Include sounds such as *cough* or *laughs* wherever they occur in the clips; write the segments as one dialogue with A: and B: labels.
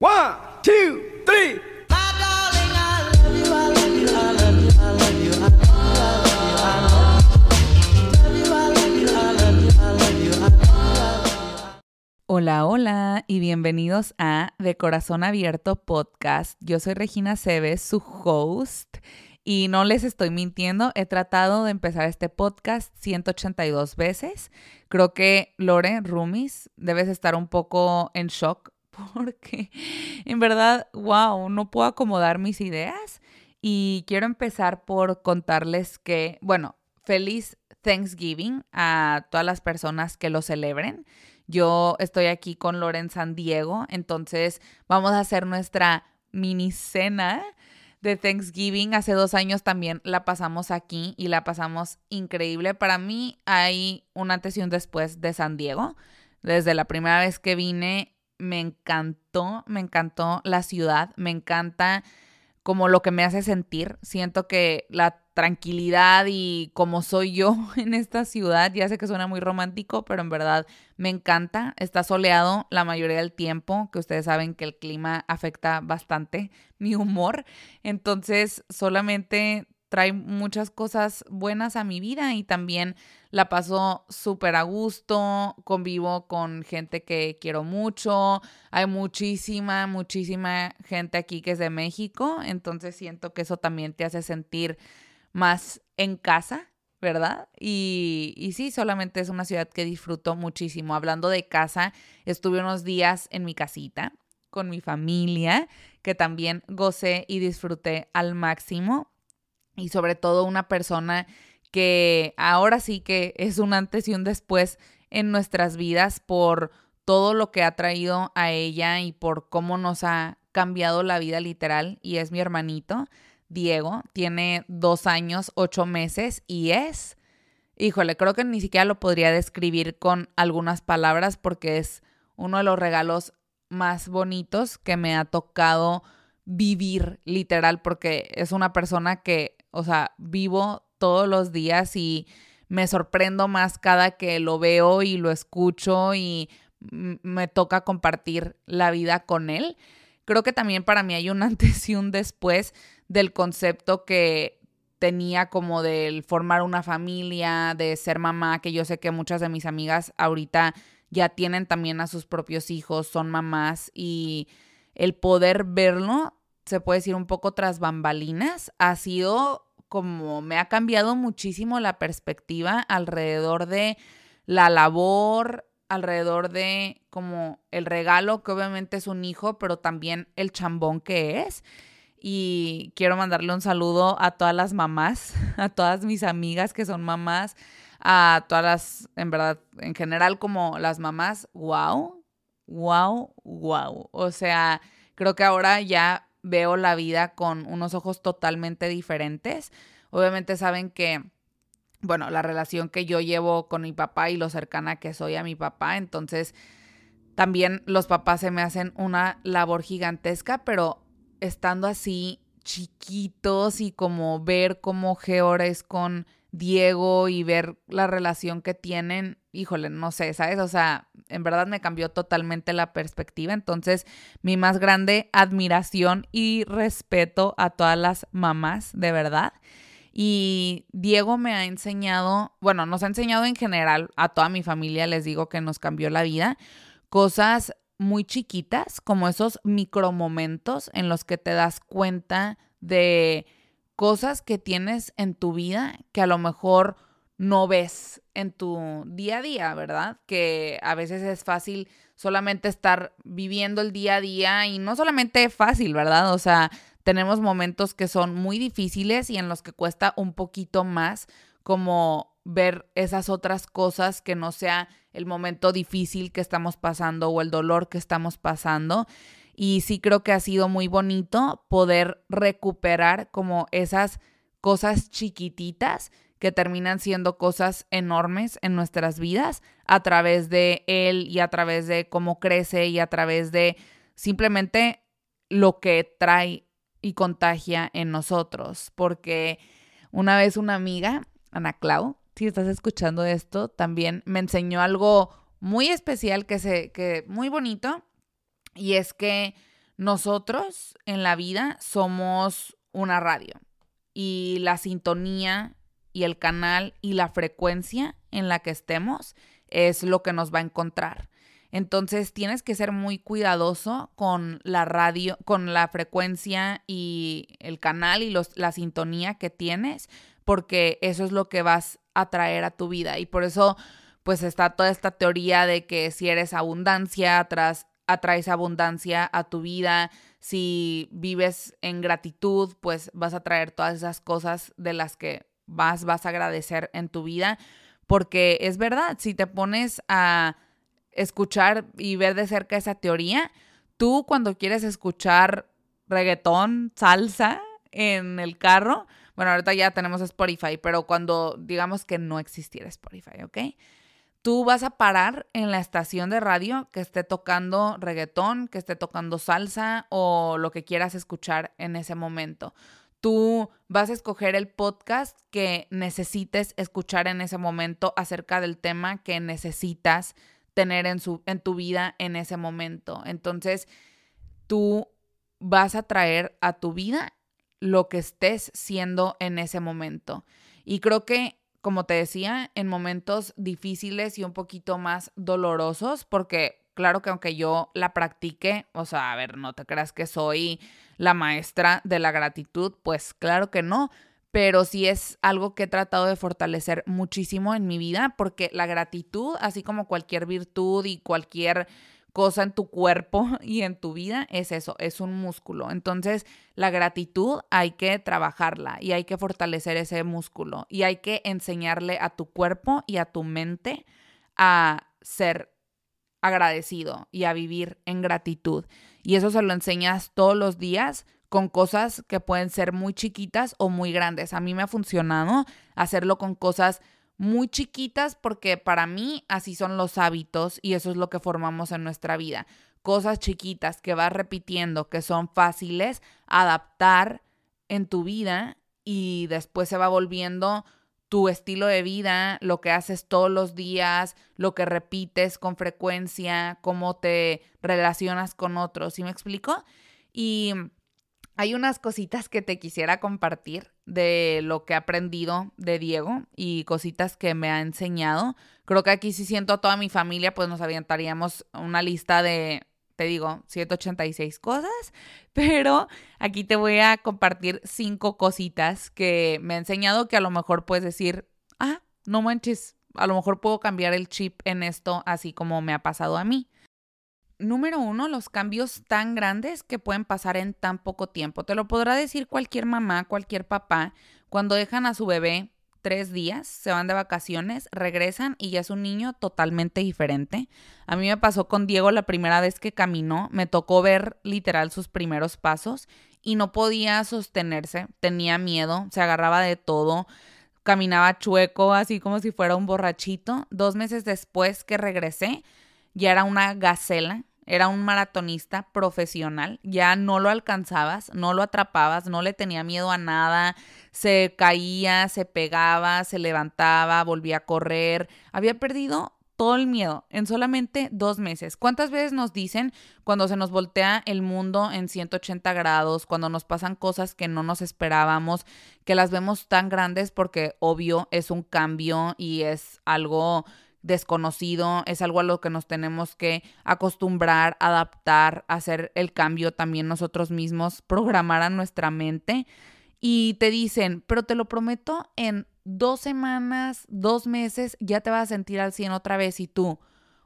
A: One, two, three.
B: Hola, hola y bienvenidos a De Corazón Abierto Podcast. Yo soy Regina Cebes, su host, y no les estoy mintiendo, he tratado de empezar este podcast 182 veces. Creo que Lore Rumis debes estar un poco en shock *laughs* porque en verdad, wow, no puedo acomodar mis ideas y quiero empezar por contarles que, bueno, feliz Thanksgiving a todas las personas que lo celebren. Yo estoy aquí con Loren San Diego, entonces vamos a hacer nuestra mini cena de Thanksgiving. Hace dos años también la pasamos aquí y la pasamos increíble. Para mí hay un antes y un después de San Diego. Desde la primera vez que vine me encantó, me encantó la ciudad, me encanta como lo que me hace sentir. Siento que la tranquilidad y como soy yo *laughs* en esta ciudad, ya sé que suena muy romántico, pero en verdad me encanta. Está soleado la mayoría del tiempo, que ustedes saben que el clima afecta bastante *laughs* mi humor. Entonces, solamente trae muchas cosas buenas a mi vida y también la paso súper a gusto, convivo con gente que quiero mucho, hay muchísima, muchísima gente aquí que es de México, entonces siento que eso también te hace sentir más en casa, ¿verdad? Y, y sí, solamente es una ciudad que disfruto muchísimo. Hablando de casa, estuve unos días en mi casita con mi familia, que también gocé y disfruté al máximo y sobre todo una persona que ahora sí que es un antes y un después en nuestras vidas por todo lo que ha traído a ella y por cómo nos ha cambiado la vida literal y es mi hermanito Diego, tiene dos años, ocho meses y es, híjole, creo que ni siquiera lo podría describir con algunas palabras porque es uno de los regalos más bonitos que me ha tocado vivir literal porque es una persona que o sea, vivo todos los días y me sorprendo más cada que lo veo y lo escucho y me toca compartir la vida con él. Creo que también para mí hay un *laughs* antes y un después del concepto que tenía como del formar una familia, de ser mamá, que yo sé que muchas de mis amigas ahorita ya tienen también a sus propios hijos, son mamás y el poder verlo se puede decir un poco tras bambalinas, ha sido como me ha cambiado muchísimo la perspectiva alrededor de la labor, alrededor de como el regalo, que obviamente es un hijo, pero también el chambón que es. Y quiero mandarle un saludo a todas las mamás, *laughs* a todas mis amigas que son mamás, a todas las, en verdad, en general como las mamás, wow, wow, wow. O sea, creo que ahora ya veo la vida con unos ojos totalmente diferentes. Obviamente saben que, bueno, la relación que yo llevo con mi papá y lo cercana que soy a mi papá, entonces también los papás se me hacen una labor gigantesca, pero estando así chiquitos y como ver cómo Geor es con Diego y ver la relación que tienen, híjole, no sé, ¿sabes? O sea, en verdad me cambió totalmente la perspectiva. Entonces, mi más grande admiración y respeto a todas las mamás, de verdad. Y Diego me ha enseñado, bueno, nos ha enseñado en general, a toda mi familia les digo que nos cambió la vida, cosas muy chiquitas, como esos micromomentos en los que te das cuenta de cosas que tienes en tu vida que a lo mejor no ves en tu día a día, ¿verdad? Que a veces es fácil solamente estar viviendo el día a día y no solamente fácil, ¿verdad? O sea, tenemos momentos que son muy difíciles y en los que cuesta un poquito más como ver esas otras cosas que no sea el momento difícil que estamos pasando o el dolor que estamos pasando y sí creo que ha sido muy bonito poder recuperar como esas cosas chiquititas que terminan siendo cosas enormes en nuestras vidas a través de él y a través de cómo crece y a través de simplemente lo que trae y contagia en nosotros. Porque una vez una amiga, Ana Clau, si estás escuchando esto, también me enseñó algo muy especial que se, que muy bonito y es que nosotros en la vida somos una radio y la sintonía y el canal y la frecuencia en la que estemos es lo que nos va a encontrar. Entonces tienes que ser muy cuidadoso con la radio, con la frecuencia y el canal y los, la sintonía que tienes, porque eso es lo que vas a traer a tu vida. Y por eso, pues está toda esta teoría de que si eres abundancia, atrás, atraes abundancia a tu vida. Si vives en gratitud, pues vas a traer todas esas cosas de las que vas, vas a agradecer en tu vida. Porque es verdad, si te pones a escuchar y ver de cerca esa teoría. Tú cuando quieres escuchar reggaetón, salsa en el carro, bueno, ahorita ya tenemos Spotify, pero cuando digamos que no existiera Spotify, ¿ok? Tú vas a parar en la estación de radio que esté tocando reggaetón, que esté tocando salsa o lo que quieras escuchar en ese momento. Tú vas a escoger el podcast que necesites escuchar en ese momento acerca del tema que necesitas tener en, su, en tu vida en ese momento. Entonces, tú vas a traer a tu vida lo que estés siendo en ese momento. Y creo que, como te decía, en momentos difíciles y un poquito más dolorosos, porque claro que aunque yo la practique, o sea, a ver, no te creas que soy la maestra de la gratitud, pues claro que no, pero sí es algo que he tratado de fortalecer muchísimo en mi vida porque la gratitud, así como cualquier virtud y cualquier cosa en tu cuerpo *laughs* y en tu vida, es eso, es un músculo. Entonces, la gratitud hay que trabajarla y hay que fortalecer ese músculo y hay que enseñarle a tu cuerpo y a tu mente a ser agradecido y a vivir en gratitud. Y eso se lo enseñas todos los días con cosas que pueden ser muy chiquitas o muy grandes. A mí me ha funcionado hacerlo con cosas muy chiquitas porque para mí así son los hábitos y eso es lo que formamos en nuestra vida. Cosas chiquitas que vas repitiendo, que son fáciles, adaptar en tu vida y después se va volviendo tu estilo de vida, lo que haces todos los días, lo que repites con frecuencia, cómo te relacionas con otros, ¿sí me explico? Y hay unas cositas que te quisiera compartir de lo que he aprendido de Diego y cositas que me ha enseñado. Creo que aquí si siento a toda mi familia, pues nos avientaríamos una lista de, te digo, 186 cosas, *laughs* pero aquí te voy a compartir cinco cositas que me ha enseñado que a lo mejor puedes decir, ah, no manches, a lo mejor puedo cambiar el chip en esto así como me ha pasado a mí número uno, los cambios tan grandes que pueden pasar en tan poco tiempo. Te lo podrá decir cualquier mamá, cualquier papá, cuando dejan a su bebé tres días, se van de vacaciones, regresan y ya es un niño totalmente diferente. A mí me pasó con Diego la primera vez que caminó, me tocó ver literal sus primeros pasos y no podía sostenerse, tenía miedo, se agarraba de todo, caminaba chueco, así como si fuera un borrachito. Dos meses después que regresé, ya era una gacela, era un maratonista profesional, ya no lo alcanzabas, no lo atrapabas, no le tenía miedo a nada, se caía, se pegaba, se levantaba, volvía a correr, había perdido todo el miedo en solamente dos meses. ¿Cuántas veces nos dicen cuando se nos voltea el mundo en 180 grados, cuando nos pasan cosas que no nos esperábamos, que las vemos tan grandes porque obvio es un cambio y es algo desconocido, es algo a lo que nos tenemos que acostumbrar, adaptar, hacer el cambio también nosotros mismos, programar a nuestra mente. Y te dicen, pero te lo prometo, en dos semanas, dos meses, ya te vas a sentir al 100 otra vez. Y tú,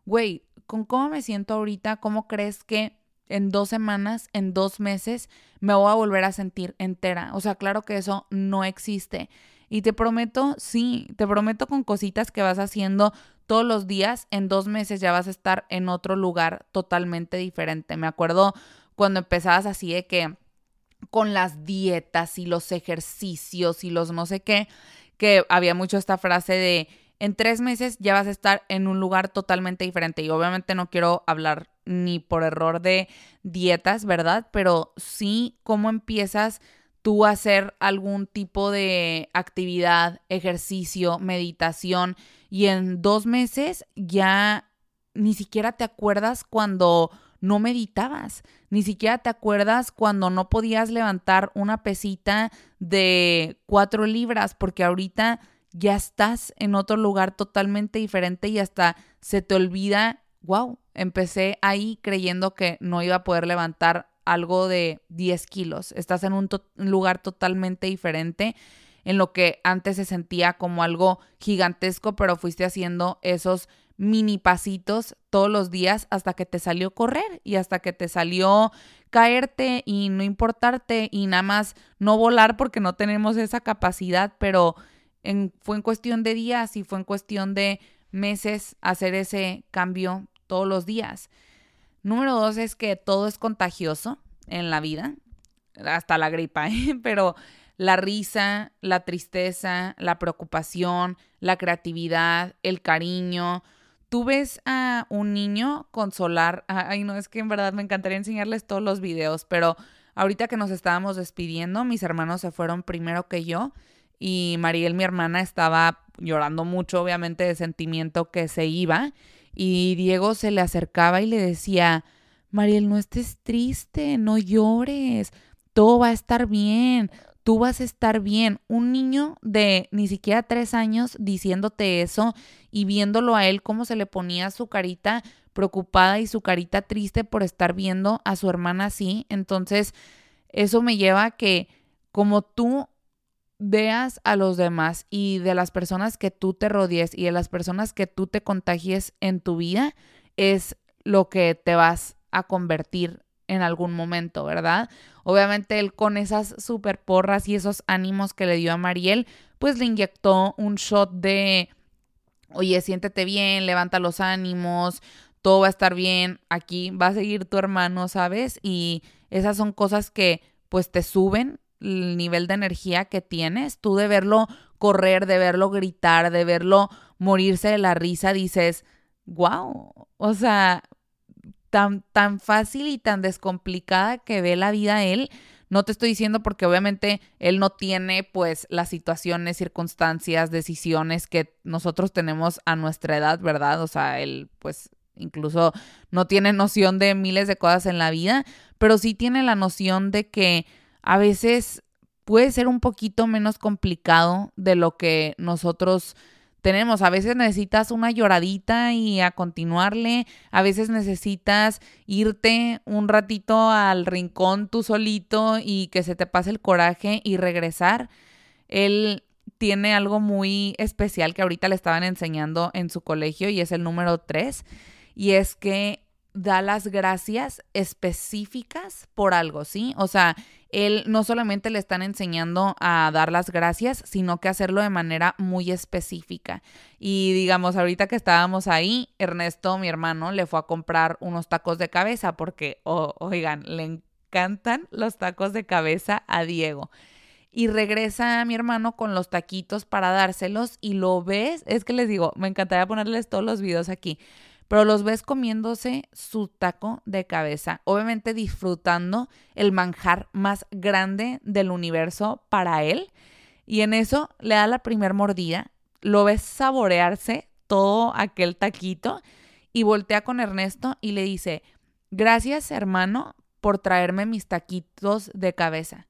B: güey, ¿con cómo me siento ahorita? ¿Cómo crees que en dos semanas, en dos meses, me voy a volver a sentir entera? O sea, claro que eso no existe. Y te prometo, sí, te prometo con cositas que vas haciendo todos los días, en dos meses ya vas a estar en otro lugar totalmente diferente. Me acuerdo cuando empezabas así de que con las dietas y los ejercicios y los no sé qué, que había mucho esta frase de en tres meses ya vas a estar en un lugar totalmente diferente. Y obviamente no quiero hablar ni por error de dietas, ¿verdad? Pero sí cómo empiezas tú hacer algún tipo de actividad, ejercicio, meditación y en dos meses ya ni siquiera te acuerdas cuando no meditabas. Ni siquiera te acuerdas cuando no podías levantar una pesita de cuatro libras, porque ahorita ya estás en otro lugar totalmente diferente y hasta se te olvida, wow, empecé ahí creyendo que no iba a poder levantar algo de 10 kilos. Estás en un, lugar totalmente diferente en lo que antes se sentía como algo gigantesco, pero fuiste haciendo esos mini pasitos todos los días hasta que te salió correr y hasta que te salió caerte y no importarte y nada más no volar porque no tenemos esa capacidad, pero fue en cuestión de días y fue en cuestión de meses hacer ese cambio todos los días. Número dos es que todo es contagioso en la vida, hasta la gripa, *laughs* ¿eh? pero la risa, la tristeza, la preocupación, la creatividad, el cariño. Tú ves a un niño consolar, ay no, es que en verdad me encantaría enseñarles todos los videos, pero ahorita que nos estábamos despidiendo, mis hermanos se fueron primero que yo y Mariel, mi hermana, estaba llorando mucho, obviamente, de sentimiento que se iba y Diego se le acercaba y le decía, Mariel, no estés triste, no llores, todo va a estar bien, tú vas a estar bien. Un niño de ni siquiera tres años diciéndote eso y viéndolo a él cómo se le ponía su carita preocupada y su carita triste por estar viendo a su hermana así. Entonces, eso me lleva a que como tú veas a los demás y de las personas que tú te rodees y de las personas que tú te contagies en tu vida, es lo que te vas a convertir en algún momento, ¿verdad? Obviamente él con esas super porras y esos ánimos que le dio a Mariel, pues le inyectó un shot de, oye, siéntete bien, levanta los ánimos, todo va a estar bien, aquí va a seguir tu hermano, ¿sabes? Y esas son cosas que pues te suben el nivel de energía que tienes, tú de verlo correr, de verlo gritar, de verlo morirse de la risa, dices, wow, o sea, tan, tan fácil y tan descomplicada que ve la vida él. No te estoy diciendo porque obviamente él no tiene pues las situaciones, circunstancias, decisiones que nosotros tenemos a nuestra edad, ¿verdad? O sea, él pues incluso no tiene noción de miles de cosas en la vida, pero sí tiene la noción de que a veces puede ser un poquito menos complicado de lo que nosotros tenemos. A veces necesitas una lloradita y a continuarle. A veces necesitas irte un ratito al rincón tú solito y que se te pase el coraje y regresar. Él tiene algo muy especial que ahorita le estaban enseñando en su colegio y es el número tres. Y es que da las gracias específicas por algo, ¿sí? O sea, él no solamente le están enseñando a dar las gracias, sino que hacerlo de manera muy específica. Y digamos, ahorita que estábamos ahí, Ernesto, mi hermano, le fue a comprar unos tacos de cabeza porque, oigan, le encantan los tacos de cabeza a Diego. Y regresa mi hermano con los taquitos para dárselos y lo ves, es que les digo, me encantaría ponerles todos los videos aquí pero los ves comiéndose su taco de cabeza, obviamente disfrutando el manjar más grande del universo para él. Y en eso le da la primer mordida, lo ves saborearse todo aquel taquito y voltea con Ernesto y le dice, gracias hermano por traerme mis taquitos de cabeza.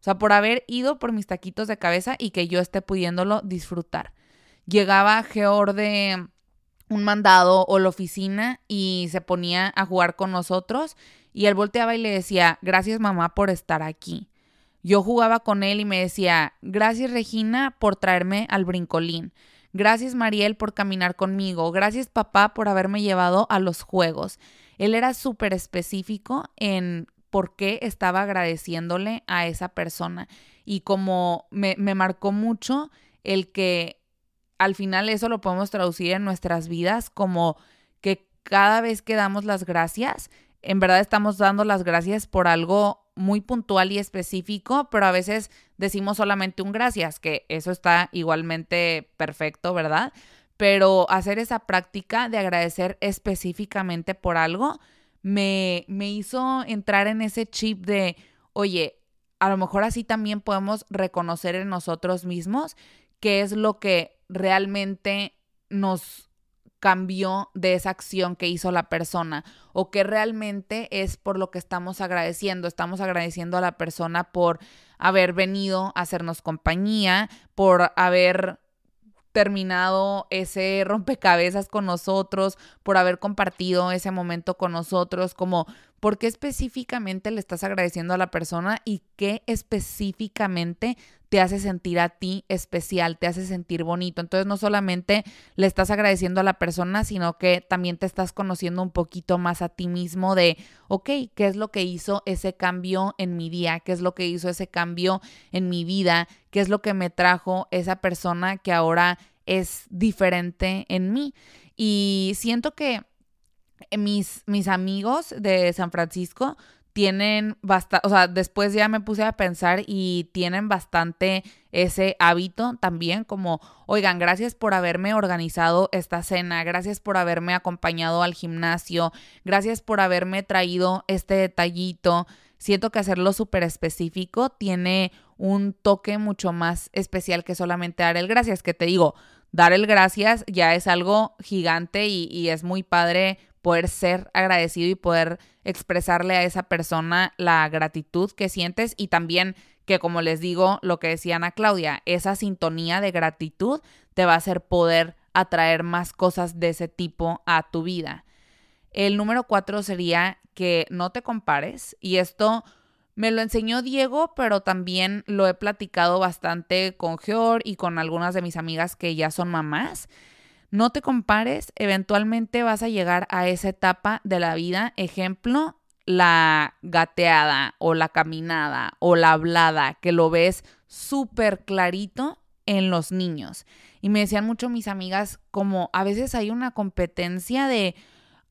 B: O sea, por haber ido por mis taquitos de cabeza y que yo esté pudiéndolo disfrutar. Llegaba Geor de un mandado o la oficina y se ponía a jugar con nosotros y él volteaba y le decía, gracias mamá por estar aquí. Yo jugaba con él y me decía, gracias Regina por traerme al brincolín. Gracias Mariel por caminar conmigo. Gracias papá por haberme llevado a los juegos. Él era súper específico en por qué estaba agradeciéndole a esa persona. Y como me, me marcó mucho el que al final eso lo podemos traducir en nuestras vidas como que cada vez que damos las gracias, en verdad estamos dando las gracias por algo muy puntual y específico, pero a veces decimos solamente un gracias, que eso está igualmente perfecto, ¿verdad? Pero hacer esa práctica de agradecer específicamente por algo me, me hizo entrar en ese chip de, oye, a lo mejor así también podemos reconocer en nosotros mismos qué es lo que realmente nos cambió de esa acción que hizo la persona o qué realmente es por lo que estamos agradeciendo. Estamos agradeciendo a la persona por haber venido a hacernos compañía, por haber terminado ese *laughs* rompecabezas con nosotros, por haber compartido ese momento con nosotros, como por qué específicamente le estás agradeciendo a la persona y qué específicamente te hace sentir a ti especial, te hace sentir bonito. Entonces no solamente le estás agradeciendo a la persona, sino que también te estás conociendo un poquito más a ti mismo de, ok, ¿qué es lo que hizo ese cambio en mi día? ¿Qué es lo que hizo ese cambio en mi vida? ¿Qué es lo que me trajo esa persona que ahora es diferente en mí? Y siento que mis, mis amigos de San Francisco tienen bastante, o sea, después ya me puse a pensar y tienen bastante ese hábito también, como, oigan, gracias por haberme organizado esta cena, gracias por haberme acompañado al gimnasio, gracias por haberme traído este detallito. Siento que hacerlo súper específico tiene un toque mucho más especial que solamente dar el gracias, que te digo, dar el gracias ya es algo gigante y, y es muy padre poder ser agradecido y poder expresarle a esa persona la gratitud que sientes y también que como les digo, lo que decía Ana Claudia, esa sintonía de gratitud te va a hacer poder atraer más cosas de ese tipo a tu vida. El número cuatro sería que no te compares y esto me lo enseñó Diego, pero también lo he platicado bastante con Georg y con algunas de mis amigas que ya son mamás. No te compares, eventualmente vas a llegar a esa etapa de la vida. Ejemplo, la gateada o la caminada o la hablada, que lo ves súper clarito en los niños. Y me decían mucho mis amigas como a veces hay una competencia de,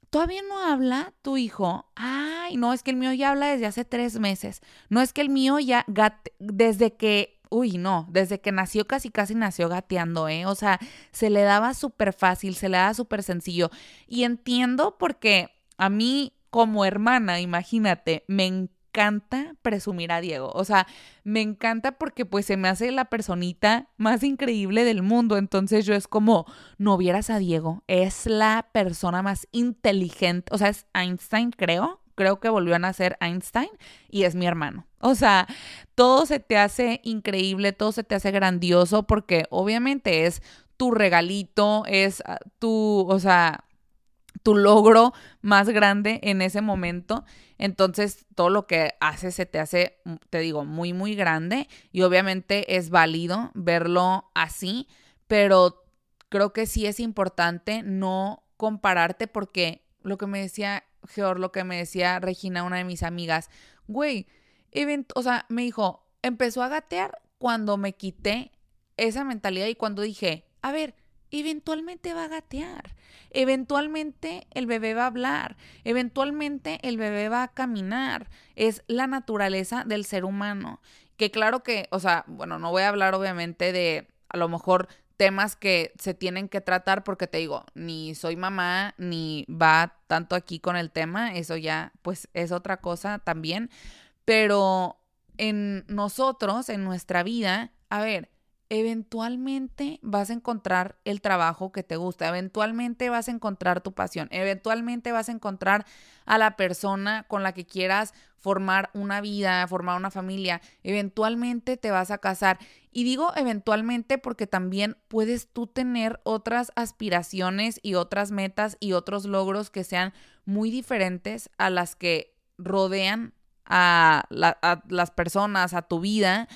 B: todavía no habla tu hijo. Ay, no, es que el mío ya habla desde hace tres meses. No es que el mío ya, desde que uy, no, desde que nació casi casi nació gateando, ¿eh? O sea, se le daba súper fácil, se le daba súper sencillo. Y entiendo porque a mí como hermana, imagínate, me encanta presumir a Diego. O sea, me encanta porque pues se me hace la personita más increíble del mundo. Entonces yo es como, no vieras a Diego, es la persona más inteligente, o sea, es Einstein, creo creo que volvió a nacer Einstein y es mi hermano. O sea, todo se te hace increíble, todo se te hace grandioso porque obviamente es tu regalito, es ah, tu, o sea, tu logro más grande en ese momento. Entonces, todo lo que haces se te hace, mm, te digo, muy, muy grande y obviamente es válido verlo así, pero creo que sí es importante no compararte porque lo que me decía Georg, lo que me decía Regina, una de mis amigas, güey, o sea, me dijo, empezó a gatear cuando me quité esa mentalidad y cuando dije, a ver, eventualmente va a gatear, eventualmente el bebé va a hablar, eventualmente el bebé va a caminar, es la naturaleza del ser humano. Que claro que, o sea, bueno, no voy a hablar obviamente de a lo mejor temas que se tienen que tratar porque te digo, ni soy mamá, ni va tanto aquí con el tema, eso ya pues es otra cosa también, pero en nosotros, en nuestra vida, a ver, eventualmente vas a encontrar el trabajo que te gusta, eventualmente vas a encontrar tu pasión, eventualmente vas a encontrar a la persona con la que quieras formar una vida, formar una familia, eventualmente te vas a casar. Y digo eventualmente porque también puedes tú tener otras aspiraciones y otras metas y otros logros que sean muy diferentes a las que rodean a, las personas, a tu vida,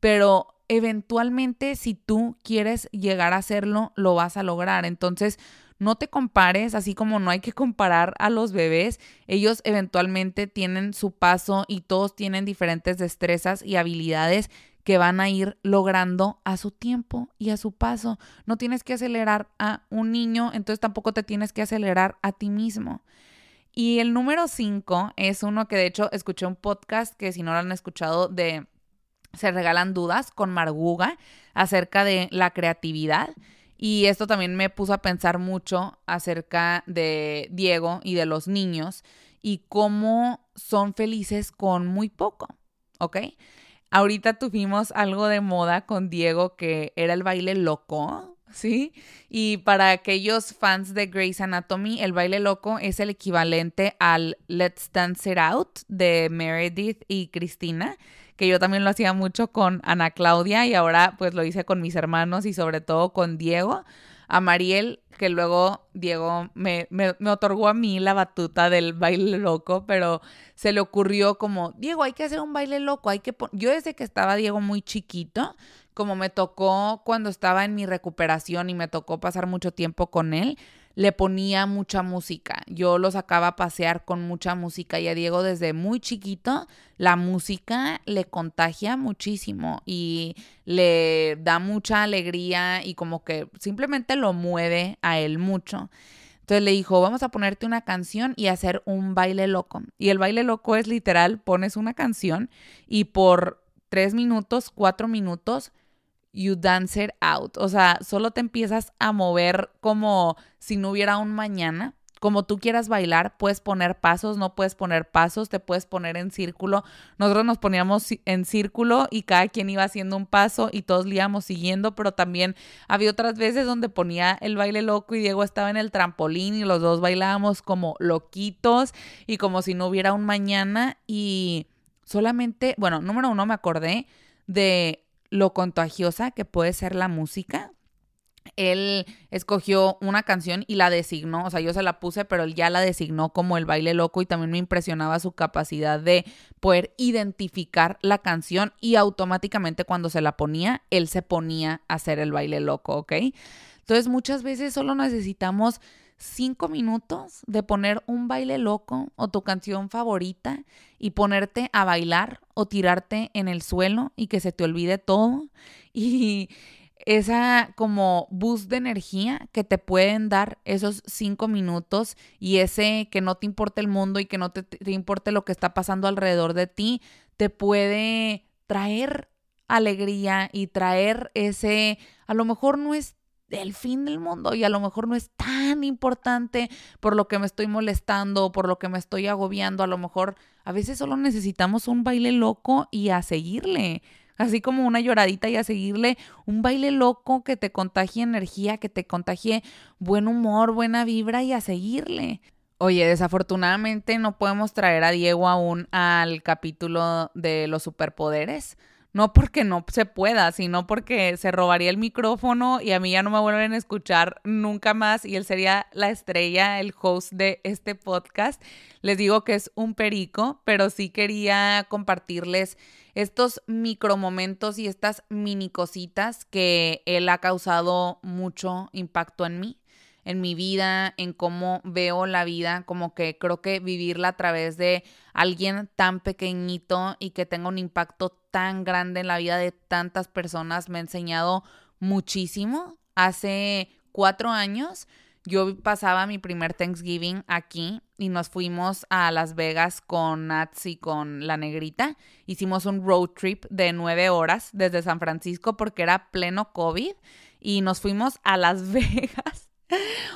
B: pero eventualmente si tú quieres llegar a hacerlo, lo vas a lograr. Entonces, no te compares, así como no hay que comparar a los bebés, ellos eventualmente tienen su paso y todos tienen diferentes destrezas y habilidades que van a ir logrando a su tiempo y a su paso. No tienes que acelerar a un niño, entonces tampoco te tienes que acelerar a ti mismo. Y el número cinco es uno que de hecho escuché un podcast que si no lo han escuchado de se regalan dudas con Marguga acerca de la creatividad. Y esto también me puso a pensar mucho acerca de Diego y de los niños y cómo son felices con muy poco, ¿ok? Ahorita tuvimos algo de moda con Diego que era el baile loco. ¿sí? Y para aquellos fans de Grey's Anatomy, el baile loco es el equivalente al Let's Dance It Out de Meredith y Cristina, que yo también lo hacía mucho con Ana Claudia y ahora pues lo hice con mis hermanos y sobre todo con Diego. A Mariel, que luego Diego me, me, otorgó a mí la batuta del baile loco, pero se le ocurrió como, Diego, hay que hacer un baile loco, hay que... Yo desde que estaba Diego muy chiquito, como me tocó cuando estaba en mi recuperación y me tocó pasar mucho tiempo con él, le ponía mucha música. Yo lo sacaba a pasear con mucha música y a Diego desde muy chiquito la música le contagia muchísimo y le da mucha alegría y como que simplemente lo mueve a él mucho. Entonces le dijo, vamos a ponerte una canción y hacer un baile loco. Y el baile loco es literal, pones una canción y por tres minutos, cuatro minutos, you dance it out. O sea, solo te empiezas a mover como si no hubiera un mañana. Como tú quieras bailar, puedes poner pasos, no puedes poner pasos, te puedes poner en círculo. Nosotros nos poníamos en círculo y cada quien iba haciendo un paso y todos íbamos siguiendo, pero también había otras veces donde ponía el baile loco y Diego estaba en el trampolín y los dos bailábamos como loquitos y como si no hubiera un mañana y solamente, bueno, número uno me acordé de lo contagiosa que puede ser la música. Él escogió una canción y la designó, o sea, yo se la puse, pero él ya la designó como el baile loco y también me impresionaba su capacidad de poder identificar la canción y automáticamente cuando se la ponía, él se ponía a hacer el baile loco, ¿ok? Entonces muchas veces solo necesitamos cinco minutos de poner un baile loco o tu canción favorita y ponerte a bailar o tirarte en el suelo y que se te olvide todo. *laughs* Y esa como boost de energía que te pueden dar esos cinco minutos y ese que no te importe el mundo y que no te, te importe lo que está pasando alrededor de ti, te puede traer alegría y traer ese, a lo mejor no es del fin del mundo y a lo mejor no es tan importante por lo que me estoy molestando, por lo que me estoy agobiando, a lo mejor a veces solo necesitamos un baile loco y a seguirle, así como una lloradita y a seguirle, un baile loco que te contagie energía, que te contagie buen humor, buena vibra y a seguirle. Oye, desafortunadamente no podemos traer a Diego aún al capítulo de los superpoderes no porque no se pueda, sino porque se robaría el micrófono y a mí ya no me vuelven a escuchar nunca más y él sería la estrella, el host de este podcast. Les digo que es un perico, pero sí quería compartirles estos micromomentos y estas mini cositas que él ha causado mucho impacto en mí en mi vida, en cómo veo la vida, como que creo que vivirla a través de alguien tan pequeñito y que tenga un impacto tan grande en la vida de tantas personas me ha enseñado muchísimo. Hace cuatro años yo pasaba mi primer Thanksgiving aquí y nos fuimos a Las Vegas con Nats y con la negrita. Hicimos un road trip de nueve horas desde San Francisco porque era pleno COVID y nos fuimos a Las *laughs* Vegas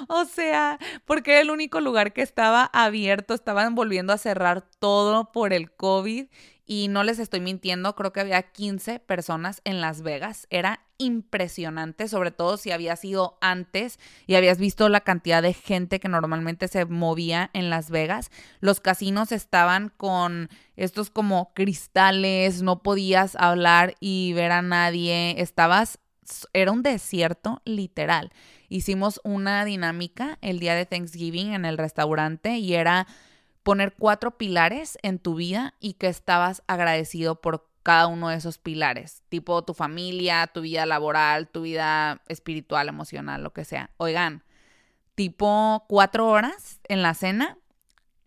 B: o sea, porque era el único lugar que estaba abierto, estaban volviendo a cerrar todo por el COVID y no les estoy mintiendo, creo que había 15 personas en Las Vegas. Era impresionante, sobre todo si había sido antes y habías visto la cantidad de gente que normalmente se movía en Las Vegas. Los casinos estaban con estos como cristales, no podías hablar y ver a nadie, estabas, era un desierto literal hicimos una dinámica el día de Thanksgiving en el restaurante y era poner cuatro pilares en tu vida y que estabas agradecido por cada uno de esos pilares, tipo tu familia, tu vida laboral, tu vida espiritual, emocional, lo que sea. Oigan, tipo cuatro horas en la cena,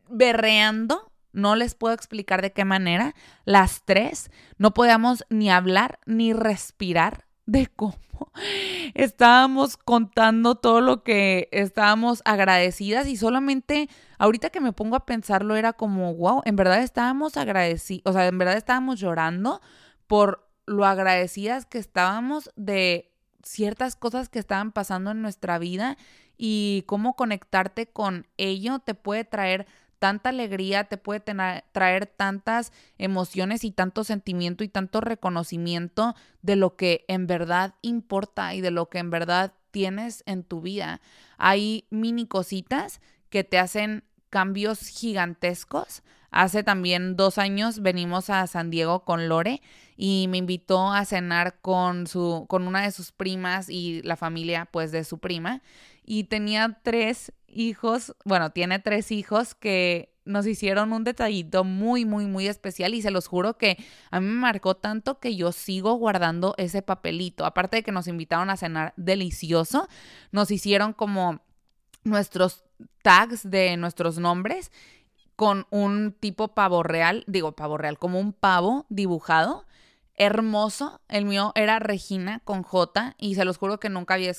B: berreando, no les puedo explicar de qué manera, las tres no podíamos ni hablar ni respirar de cómo *laughs* estábamos contando todo lo que estábamos agradecidas y solamente ahorita que me pongo a pensarlo era como, wow, en verdad estábamos agradecidos, o sea, en verdad estábamos llorando por lo agradecidas que estábamos de ciertas cosas que estaban pasando en nuestra vida y cómo conectarte con ello te puede traer tanta alegría, te puede traer tantas emociones y tanto sentimiento y tanto reconocimiento de lo que en verdad importa y de lo que en verdad tienes en tu vida. Hay mini cositas que te hacen cambios gigantescos. Hace también dos años venimos a San Diego con Lore y me invitó a cenar con, su, con una de sus primas y la familia pues de su prima. Y tenía tres hijos, bueno, tiene tres hijos que nos hicieron un detallito muy, muy, muy especial y se los juro que a mí me marcó tanto que yo sigo guardando ese papelito. Aparte de que nos invitaron a cenar delicioso, nos hicieron como nuestros tags de nuestros nombres con un tipo pavo real, digo pavo real, como un pavo dibujado hermoso. El mío era Regina con J y se los juro que nunca había,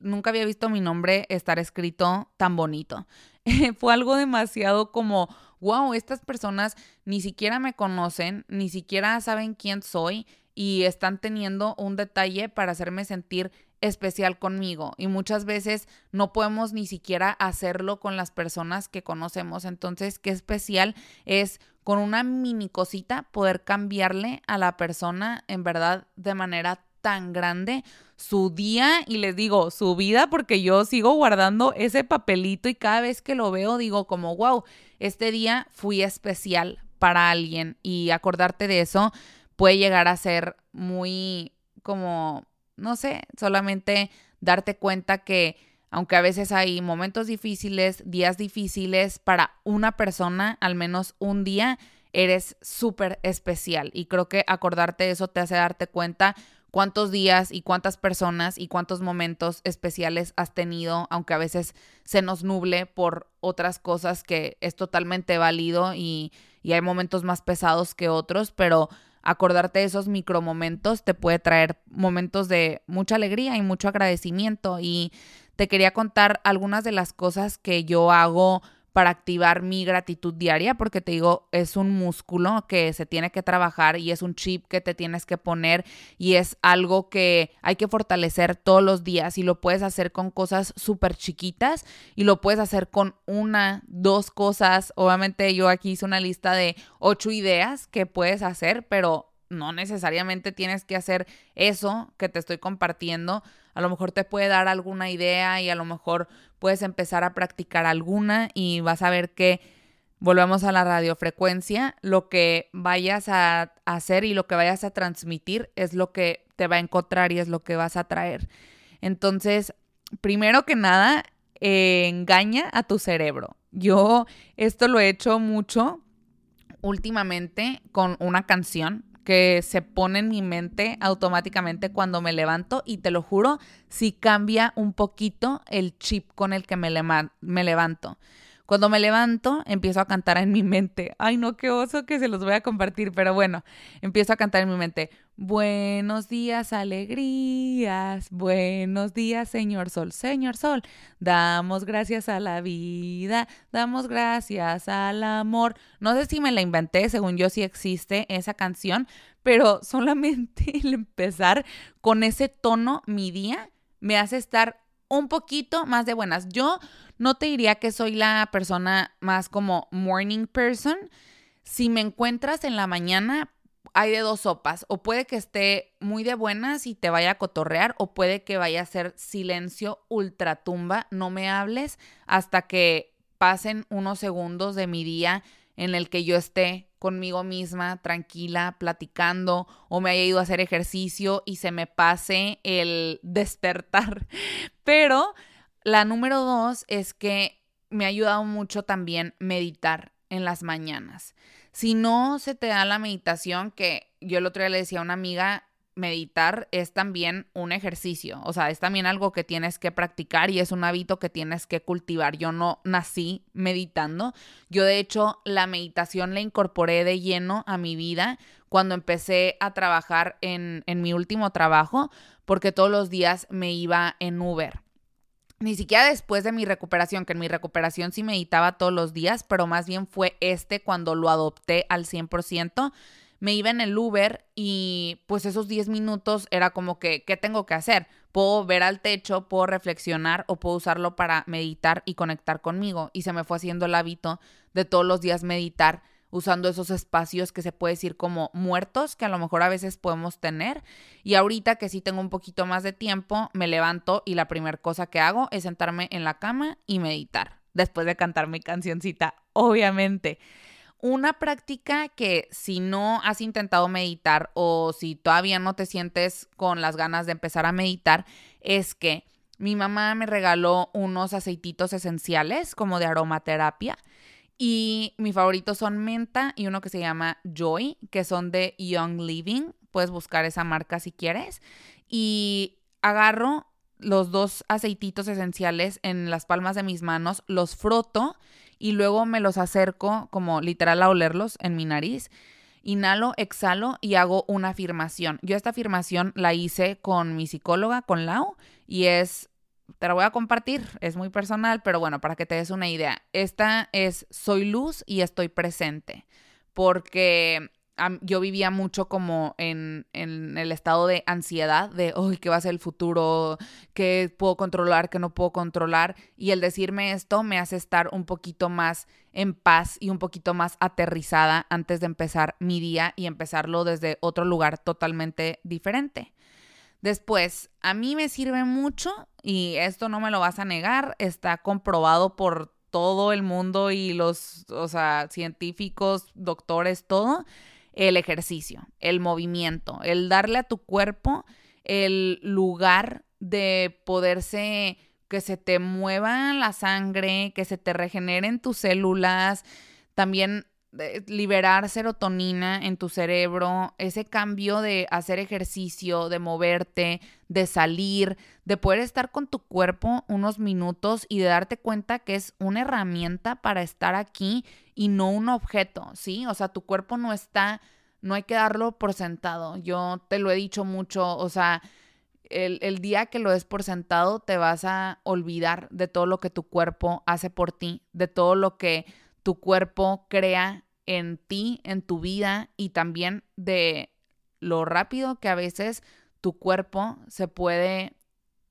B: nunca había visto mi nombre estar escrito tan bonito. *laughs* Fue algo demasiado como, wow, estas personas ni siquiera me conocen, ni siquiera saben quién soy y están teniendo un detalle para hacerme sentir especial conmigo y muchas veces no podemos ni siquiera hacerlo con las personas que conocemos. Entonces, qué especial es con una mini cosita poder cambiarle a la persona en verdad de manera tan grande su día y les digo su vida porque yo sigo guardando ese papelito y cada vez que lo veo digo como wow, este día fui especial para alguien y acordarte de eso puede llegar a ser muy como no sé, solamente darte cuenta que aunque a veces hay momentos difíciles, días difíciles, para una persona, al menos un día, eres súper especial. Y creo que acordarte eso te hace darte cuenta cuántos días y cuántas personas y cuántos momentos especiales has tenido, aunque a veces se nos nuble por otras cosas que es totalmente válido y, y hay momentos más pesados que otros, pero acordarte de esos micromomentos te puede traer momentos de mucha alegría y mucho agradecimiento. Y te quería contar algunas de las cosas que yo hago para activar mi gratitud diaria, porque te digo, es un músculo que se tiene que trabajar y es un chip que te tienes que poner y es algo que hay que fortalecer todos los días y lo puedes hacer con cosas súper chiquitas y lo puedes hacer con una, dos cosas. Obviamente yo aquí hice una lista de ocho ideas que puedes hacer, pero no necesariamente tienes que hacer eso que te estoy compartiendo. A lo mejor te puede dar alguna idea y a lo mejor puedes empezar a practicar alguna y vas a ver que volvemos a la radiofrecuencia, lo que vayas a hacer y lo que vayas a transmitir es lo que te va a encontrar y es lo que vas a traer. Entonces, primero que nada, engaña a tu cerebro. Yo esto lo he hecho mucho últimamente con una canción que se pone en mi mente automáticamente cuando me levanto y te lo juro, si cambia un poquito el chip con el que me, levanto. Cuando me levanto, empiezo a cantar en mi mente. Ay, no, qué oso que se los voy a compartir, pero bueno, empiezo a cantar en mi mente. Buenos días, alegrías. Buenos días, Señor Sol. Señor Sol, damos gracias a la vida, damos gracias al amor. No sé si me la inventé, según yo sí existe esa canción, pero *laughs* solamente el empezar con ese tono mi día me hace estar un poquito más de buenas. Yo no te diría que soy la persona más como morning person. Si me encuentras en la mañana, hay de dos sopas. O puede que esté muy de buenas y te vaya a cotorrear, o puede que vaya a ser silencio ultratumba. No me hables hasta que pasen unos segundos de mi día en el que yo esté conmigo misma, tranquila, platicando, o me haya ido a hacer ejercicio y se me pase el *laughs* despertar. Pero la número dos es que me ha ayudado mucho también meditar en las mañanas. Si no se te da la meditación, que yo el otro día le decía a una amiga, meditar es también un ejercicio, o sea, es también algo que tienes que practicar y es un hábito que tienes que cultivar. Yo no nací meditando, yo de hecho la meditación la incorporé de lleno a mi vida cuando empecé a trabajar en, en mi último trabajo, porque todos los días me iba en Uber. Ni siquiera después de mi recuperación, que en mi recuperación sí meditaba todos los días, pero más bien fue este cuando lo adopté al 100% me iba en el Uber y pues esos 10 minutos era como que, ¿qué tengo que hacer? Puedo ver al techo, puedo reflexionar o puedo usarlo para meditar y conectar conmigo. Y se me fue haciendo el hábito de todos los días meditar usando esos espacios que se puede decir como muertos, que a lo mejor a veces podemos tener. Y ahorita que sí tengo un poquito más de tiempo, me levanto y la primera cosa que hago es sentarme en la cama y meditar, después de cantar mi cancioncita, obviamente. Una práctica que si no has intentado meditar o si todavía no te sientes con las ganas de empezar a meditar, es que mi mamá me regaló unos aceititos esenciales como de aromaterapia y mis favoritos son menta y uno que se llama Joy, que son de Young Living. Puedes buscar esa marca si quieres. Y agarro los dos aceititos esenciales en las palmas de mis manos, los froto y luego me los acerco como literal a olerlos en mi nariz. Inhalo, exhalo y hago una afirmación. Yo esta afirmación la hice con mi psicóloga, con Lau, y es te la voy a compartir, es muy personal, pero bueno, para que te des una idea. Esta es soy luz y estoy presente, porque yo vivía mucho como en, en, el estado de ansiedad, de, uy, ¿qué va a ser el futuro? ¿Qué puedo controlar? ¿Qué no puedo controlar? Y el decirme esto me hace estar un poquito más en paz y un poquito más aterrizada antes de empezar mi día y empezarlo desde otro lugar totalmente diferente. Después, a mí me sirve mucho y esto no me lo vas a negar, está comprobado por todo el mundo y los, o sea, científicos, doctores, todo, el ejercicio, el movimiento, el darle a tu cuerpo el lugar de poderse, que se te mueva la sangre, que se te regeneren tus células, también liberar serotonina en tu cerebro, ese cambio de hacer ejercicio, de moverte, de salir, de poder estar con tu cuerpo unos minutos y de darte cuenta que es una herramienta para estar aquí y no un objeto, ¿sí? O sea, tu cuerpo no está, no hay que darlo por sentado. Yo te lo he dicho mucho, o sea, el, el, día que lo des por sentado te vas a olvidar de todo lo que tu cuerpo hace por ti, de todo lo que tu cuerpo crea en ti, en tu vida y también de lo rápido que a veces tu cuerpo se puede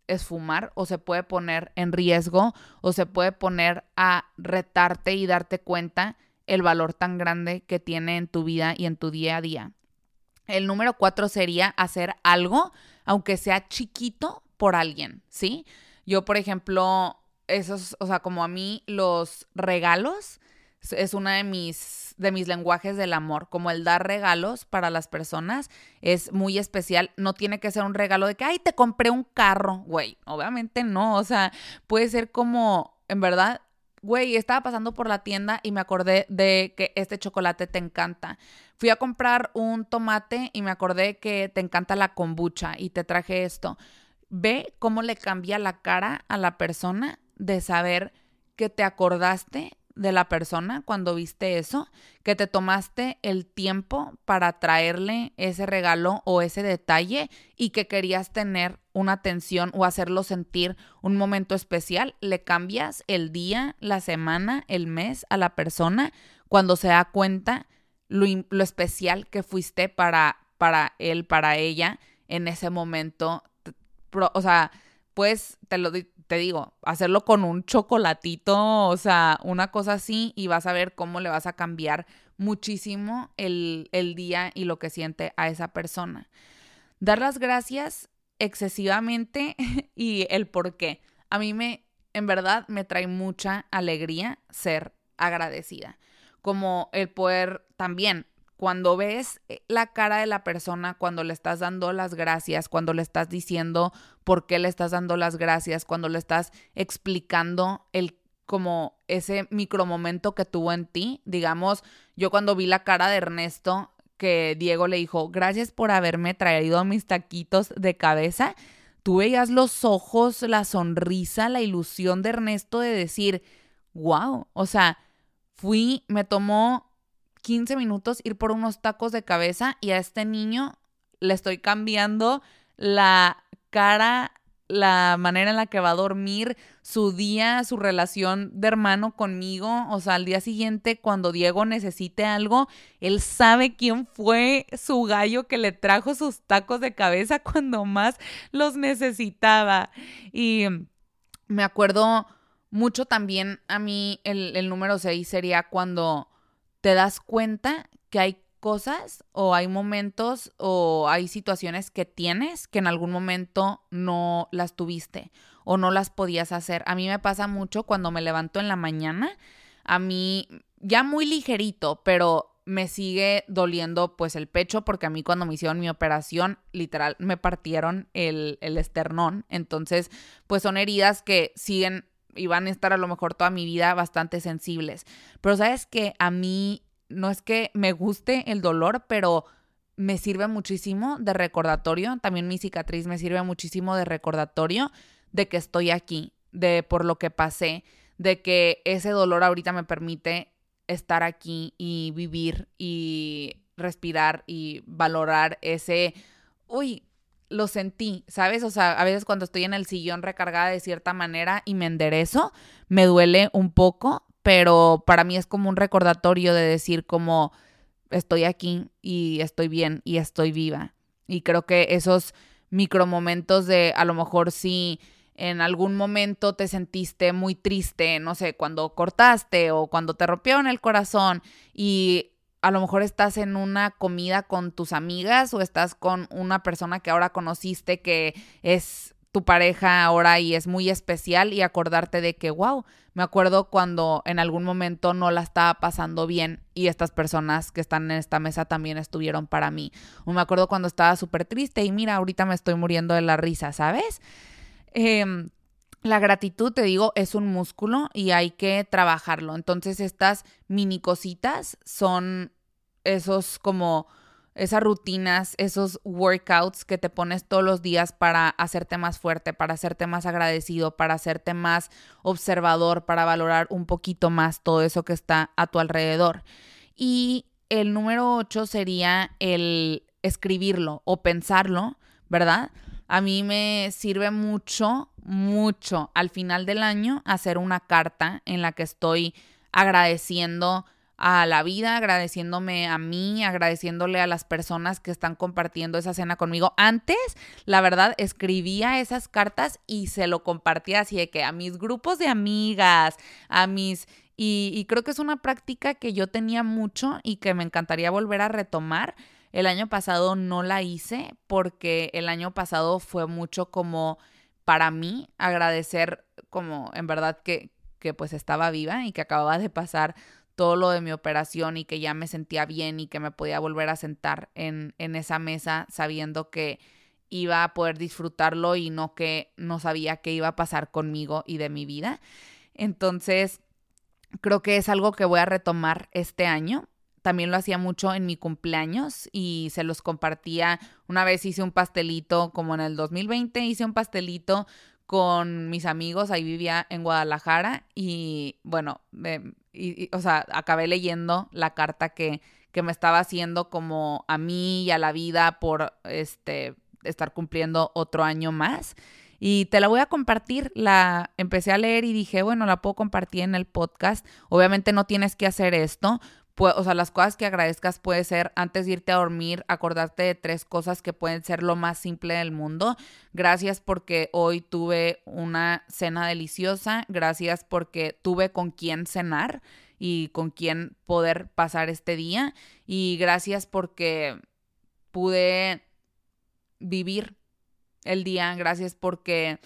B: esfumar o se puede poner en riesgo o se puede poner a retarte y darte cuenta el valor tan grande que tiene en tu vida y en tu día a día. El número cuatro sería hacer algo, aunque sea chiquito, por alguien, ¿sí? Yo, por ejemplo, esos, o sea, como a mí los regalos es una de mis, de mis lenguajes del amor, como el dar regalos para las personas es muy especial. No tiene que ser un regalo de que, ay, te compré un carro, güey. Obviamente no, o sea, puede ser como, en verdad, güey, estaba pasando por la tienda y me acordé de que este chocolate te encanta. Fui a comprar un tomate y me acordé que te encanta la kombucha y te traje esto. Ve cómo le cambia la cara a la persona de saber que te acordaste de la persona cuando viste eso, que te tomaste el tiempo para traerle ese regalo o ese detalle y que querías tener una atención o hacerlo sentir un momento especial, le cambias el día, la semana, el mes a la persona cuando se da cuenta lo, lo especial que fuiste para, para él, para ella en ese momento. O sea, pues te lo te digo, hacerlo con un chocolatito, o sea, una cosa así, y vas a ver cómo le vas a cambiar muchísimo el, el día y lo que siente a esa persona. Dar las gracias excesivamente *laughs* y el por qué. A mí me, en verdad, me trae mucha alegría ser agradecida. Como el poder también cuando ves eh, la cara de la persona, cuando le estás dando las gracias, cuando le estás diciendo por qué le estás dando las gracias, cuando le estás explicando el como ese micromomento que tuvo en ti, digamos, yo cuando vi la cara de Ernesto que Diego le dijo, "Gracias por haberme traído mis taquitos de cabeza." Tú veías los ojos, la sonrisa, la ilusión de Ernesto de decir, "Wow", o sea, fui, me tomó 15 minutos ir por unos tacos de cabeza y a este niño le estoy cambiando la cara, la manera en la que va a dormir, su día, su relación de hermano conmigo. O sea, al día siguiente, cuando Diego necesite algo, él sabe quién fue su gallo que le trajo sus tacos de cabeza *laughs* cuando más los necesitaba. Y me acuerdo mucho también a mí, el, número 6 sería cuando te das cuenta que hay cosas o hay momentos o hay situaciones que tienes que en algún momento no las tuviste o no las podías hacer. A mí me pasa mucho cuando me levanto en la mañana, a mí ya muy ligerito, pero me sigue doliendo pues el pecho porque a mí cuando me hicieron mi operación literal me partieron el, el esternón. Entonces pues son heridas que siguen y van a estar a lo mejor toda mi vida bastante sensibles. Pero sabes que a mí no es que me guste el dolor, pero me sirve muchísimo de recordatorio. También mi cicatriz me sirve muchísimo de recordatorio de que estoy aquí, de por lo que pasé, de que ese dolor ahorita me permite estar aquí y vivir y respirar y valorar ese, uy, lo sentí, ¿sabes? O sea, a veces cuando estoy en el sillón recargada de cierta manera y me enderezo, me duele un poco, pero para mí es como un recordatorio de decir como estoy aquí y estoy bien y estoy viva. Y creo que esos micromomentos de a lo mejor si en algún momento te sentiste muy triste, no sé, cuando cortaste o cuando te rompieron el corazón y a lo mejor estás en una comida con tus amigas o estás con una persona que ahora conociste que es tu pareja ahora y es muy especial y acordarte de que, wow, me acuerdo cuando en algún momento no la estaba pasando bien y estas personas que están en esta mesa también estuvieron para mí. O me acuerdo cuando estaba súper triste y mira, ahorita me estoy muriendo de la risa, ¿sabes? Em, la gratitud, te digo, es un músculo y hay que trabajarlo. Entonces estas mini cositas son esos como esas rutinas, esos workouts que te pones todos los días para hacerte más fuerte, para hacerte más agradecido, para hacerte más observador, para valorar un poquito más todo eso que está a tu alrededor. Y el número 8 sería el escribirlo o pensarlo, ¿verdad? A mí me sirve mucho, mucho al final del año hacer una carta en la que estoy agradeciendo a la vida, agradeciéndome a mí, agradeciéndole a las personas que están compartiendo esa cena conmigo. Antes, la verdad, escribía esas cartas y se lo compartía así de que a mis grupos de amigas, a mis... Y, y creo que es una práctica que yo tenía mucho y que me encantaría volver a retomar. El año pasado no la hice porque el año pasado fue mucho como para mí agradecer como en verdad que, que pues estaba viva y que acababa de pasar todo lo de mi operación y que ya me sentía bien y que me podía volver a sentar en, en esa mesa sabiendo que iba a poder disfrutarlo y no que no sabía qué iba a pasar conmigo y de mi vida. Entonces, creo que es algo que voy a retomar este año. También lo hacía mucho en mi cumpleaños y se los compartía. Una vez hice un pastelito, como en el 2020, hice un pastelito con mis amigos, ahí vivía en Guadalajara y bueno, y, o sea, acabé leyendo la carta que, que me estaba haciendo como a mí y a la vida por este estar cumpliendo otro año más. Y te la voy a compartir. La empecé a leer y dije, bueno, la puedo compartir en el podcast. Obviamente no tienes que hacer esto, o sea, las cosas que agradezcas puede ser antes de irte a dormir, acordarte de tres cosas que pueden ser lo más simple del mundo. Gracias porque hoy tuve una cena deliciosa. Gracias porque tuve con quién cenar y con quién poder pasar este día. Y gracias porque pude vivir el día. Gracias porque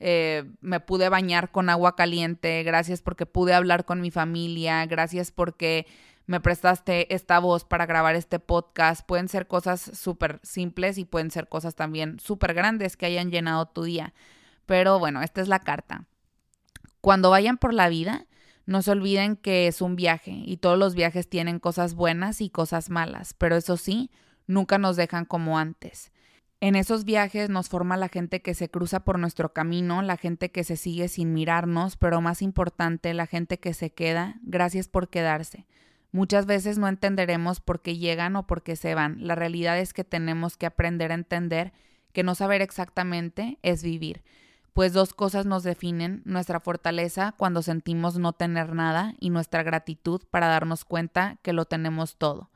B: eh, me pude bañar con agua caliente. Gracias porque pude hablar con mi familia. Gracias porque me prestaste esta voz para grabar este podcast. Pueden ser cosas súper simples y pueden ser cosas también súper grandes que hayan llenado tu día. Pero bueno, esta es la carta. Cuando vayan por la vida, no se olviden que es un viaje y todos los viajes tienen cosas buenas y cosas malas, pero eso sí, nunca nos dejan como antes. En esos viajes nos forma la gente que se cruza por nuestro camino, la gente que se sigue sin mirarnos, pero más importante, la gente que se queda. Gracias por quedarse. Muchas veces no entenderemos por qué llegan o por qué se van. La realidad es que tenemos que aprender a entender que no saber exactamente es vivir. Pues dos cosas nos definen, nuestra fortaleza cuando sentimos no tener nada y nuestra gratitud para darnos cuenta que lo tenemos todo.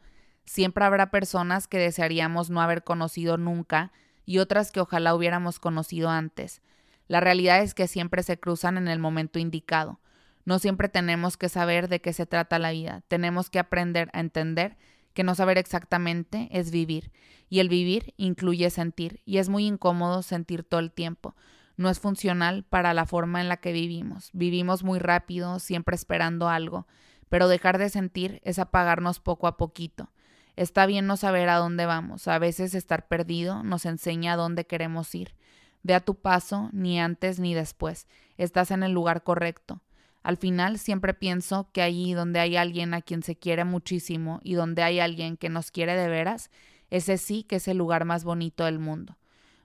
B: Siempre habrá personas que desearíamos no haber conocido nunca y otras que ojalá hubiéramos conocido antes. La realidad es que siempre se cruzan en el momento indicado. No siempre tenemos que saber de qué se trata la vida. Tenemos que aprender a entender que no saber exactamente es vivir. Y el vivir incluye sentir. Y es muy incómodo sentir todo el tiempo. No es funcional para la forma en la que vivimos. Vivimos muy rápido, siempre esperando algo. Pero dejar de sentir es apagarnos poco a poquito. Está bien no saber a dónde vamos. A veces estar perdido nos enseña a dónde queremos ir. Ve a tu paso, ni antes ni después. Estás en el lugar correcto. Al final siempre pienso que allí donde hay alguien a quien se quiere muchísimo y donde hay alguien que nos quiere de veras, ese sí que es el lugar más bonito del mundo.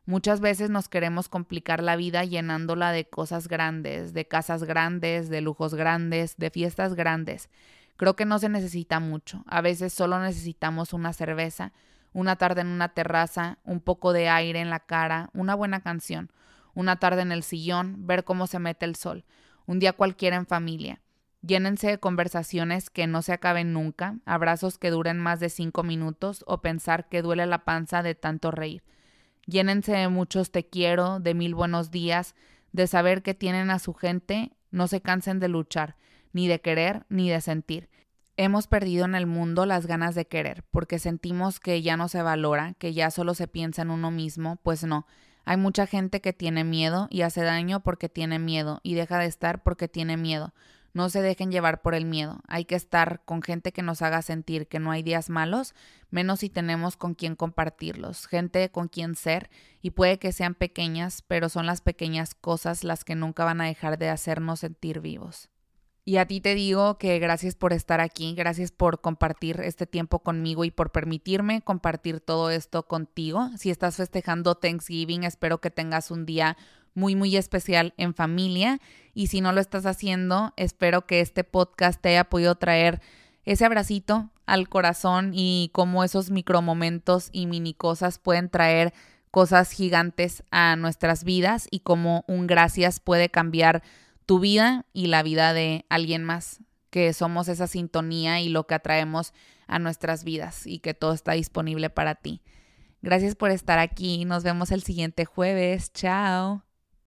B: Muchas veces nos queremos complicar la vida llenándola de cosas grandes, de casas grandes, de lujos grandes, de fiestas grandes. Creo que no se necesita mucho. A veces solo necesitamos una cerveza, una tarde en una terraza, un poco de aire en la cara, una buena canción, una tarde en el sillón, ver cómo se mete el sol un día cualquiera en familia. Llénense de conversaciones que no se acaben nunca, abrazos que duren más de cinco minutos o pensar que duele la panza de tanto reír. Llénense de muchos te quiero, de mil buenos días, de saber que tienen a su gente, no se cansen de luchar, ni de querer, ni de sentir. Hemos perdido en el mundo las ganas de querer, porque sentimos que ya no se valora, que ya solo se piensa en uno mismo, pues no, hay mucha gente que tiene miedo y hace daño porque tiene miedo y deja de estar porque tiene miedo. No se dejen llevar por el miedo. Hay que estar con gente que nos haga sentir que no hay días malos, menos si tenemos con quien compartirlos, gente con quien ser, y puede que sean pequeñas, pero son las pequeñas cosas las que nunca van a dejar de hacernos sentir vivos. Y a ti te digo que gracias por estar aquí, gracias por compartir este tiempo conmigo y por permitirme compartir todo esto contigo. Si estás festejando Thanksgiving, espero que tengas un día muy, muy especial en familia. Y si no lo estás haciendo, espero que este podcast te haya podido traer ese abracito al corazón y cómo esos micromomentos y mini cosas pueden traer cosas gigantes a nuestras vidas y cómo un gracias puede cambiar tu vida y la vida de alguien más, que somos esa sintonía y lo que atraemos a nuestras vidas y que todo está disponible para ti. Gracias por estar aquí. Nos vemos el siguiente jueves. Chao.